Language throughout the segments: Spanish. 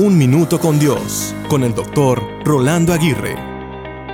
Un Minuto con Dios, con el doctor Rolando Aguirre.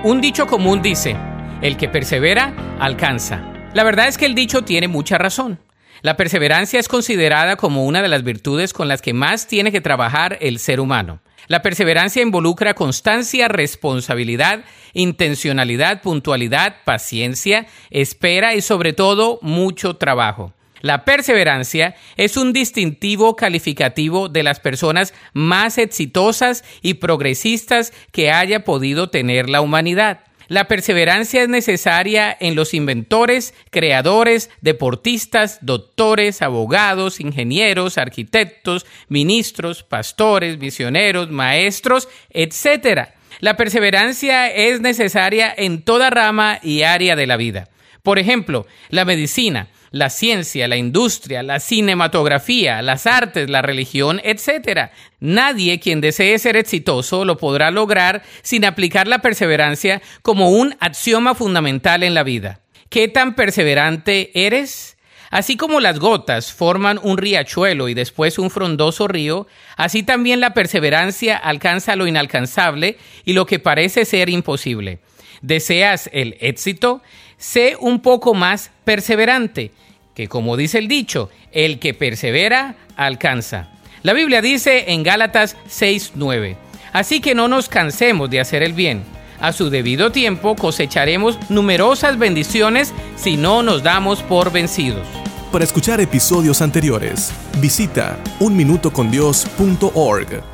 Un dicho común dice, el que persevera, alcanza. La verdad es que el dicho tiene mucha razón. La perseverancia es considerada como una de las virtudes con las que más tiene que trabajar el ser humano. La perseverancia involucra constancia, responsabilidad, intencionalidad, puntualidad, paciencia, espera y sobre todo mucho trabajo. La perseverancia es un distintivo calificativo de las personas más exitosas y progresistas que haya podido tener la humanidad. La perseverancia es necesaria en los inventores, creadores, deportistas, doctores, abogados, ingenieros, arquitectos, ministros, pastores, misioneros, maestros, etc. La perseverancia es necesaria en toda rama y área de la vida. Por ejemplo, la medicina la ciencia, la industria, la cinematografía, las artes, la religión, etc. Nadie quien desee ser exitoso lo podrá lograr sin aplicar la perseverancia como un axioma fundamental en la vida. ¿Qué tan perseverante eres? Así como las gotas forman un riachuelo y después un frondoso río, así también la perseverancia alcanza lo inalcanzable y lo que parece ser imposible. ¿Deseas el éxito? Sé un poco más perseverante que como dice el dicho, el que persevera alcanza. La Biblia dice en Gálatas 6:9, así que no nos cansemos de hacer el bien. A su debido tiempo cosecharemos numerosas bendiciones si no nos damos por vencidos. Para escuchar episodios anteriores, visita unminutocondios.org.